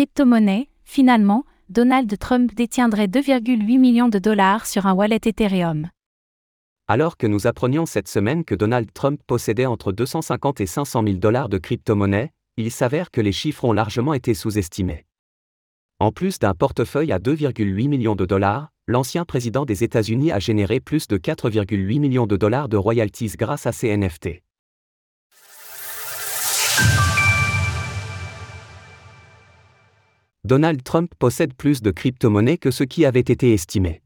Crypto-monnaie, finalement, Donald Trump détiendrait 2,8 millions de dollars sur un wallet Ethereum. Alors que nous apprenions cette semaine que Donald Trump possédait entre 250 et 500 000 dollars de crypto-monnaie, il s'avère que les chiffres ont largement été sous-estimés. En plus d'un portefeuille à 2,8 millions de dollars, l'ancien président des États-Unis a généré plus de 4,8 millions de dollars de royalties grâce à ses NFT. Donald Trump possède plus de crypto-monnaies que ce qui avait été estimé.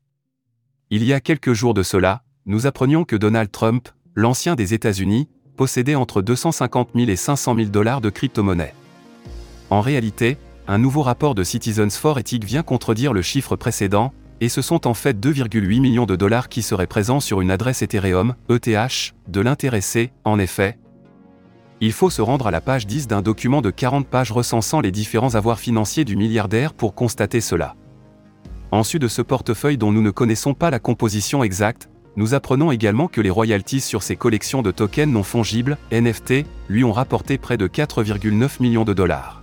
Il y a quelques jours de cela, nous apprenions que Donald Trump, l'ancien des États-Unis, possédait entre 250 000 et 500 000 dollars de crypto-monnaies. En réalité, un nouveau rapport de Citizens for Ethics vient contredire le chiffre précédent, et ce sont en fait 2,8 millions de dollars qui seraient présents sur une adresse Ethereum, ETH, de l'intéressé, en effet. Il faut se rendre à la page 10 d'un document de 40 pages recensant les différents avoirs financiers du milliardaire pour constater cela. Ensuite de ce portefeuille dont nous ne connaissons pas la composition exacte, nous apprenons également que les royalties sur ces collections de tokens non fongibles, NFT, lui ont rapporté près de 4,9 millions de dollars.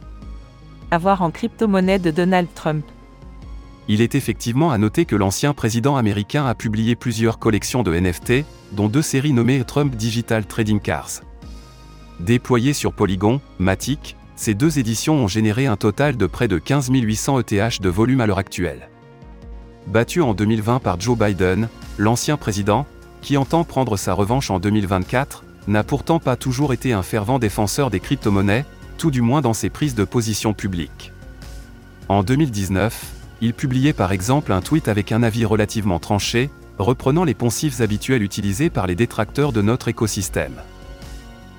Avoir en crypto-monnaie de Donald Trump. Il est effectivement à noter que l'ancien président américain a publié plusieurs collections de NFT, dont deux séries nommées Trump Digital Trading Cars. Déployées sur Polygon, Matic, ces deux éditions ont généré un total de près de 15 800 ETH de volume à l'heure actuelle. Battu en 2020 par Joe Biden, l'ancien président, qui entend prendre sa revanche en 2024, n'a pourtant pas toujours été un fervent défenseur des crypto-monnaies, tout du moins dans ses prises de position publiques. En 2019, il publiait par exemple un tweet avec un avis relativement tranché, reprenant les poncifs habituels utilisés par les détracteurs de notre écosystème.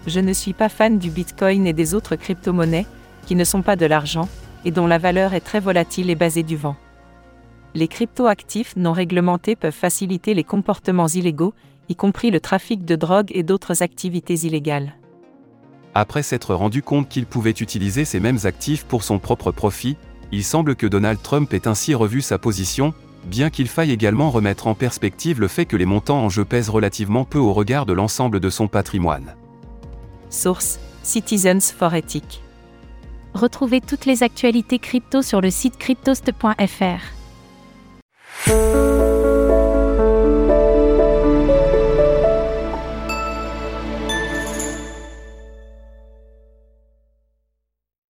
Je ne suis pas fan du Bitcoin et des autres crypto-monnaies, qui ne sont pas de l'argent, et dont la valeur est très volatile et basée du vent les cryptoactifs non réglementés peuvent faciliter les comportements illégaux, y compris le trafic de drogue et d'autres activités illégales. Après s'être rendu compte qu'il pouvait utiliser ces mêmes actifs pour son propre profit, il semble que Donald Trump ait ainsi revu sa position, bien qu'il faille également remettre en perspective le fait que les montants en jeu pèsent relativement peu au regard de l'ensemble de son patrimoine. Source Citizens for Ethics. Retrouvez toutes les actualités crypto sur le site cryptost.fr.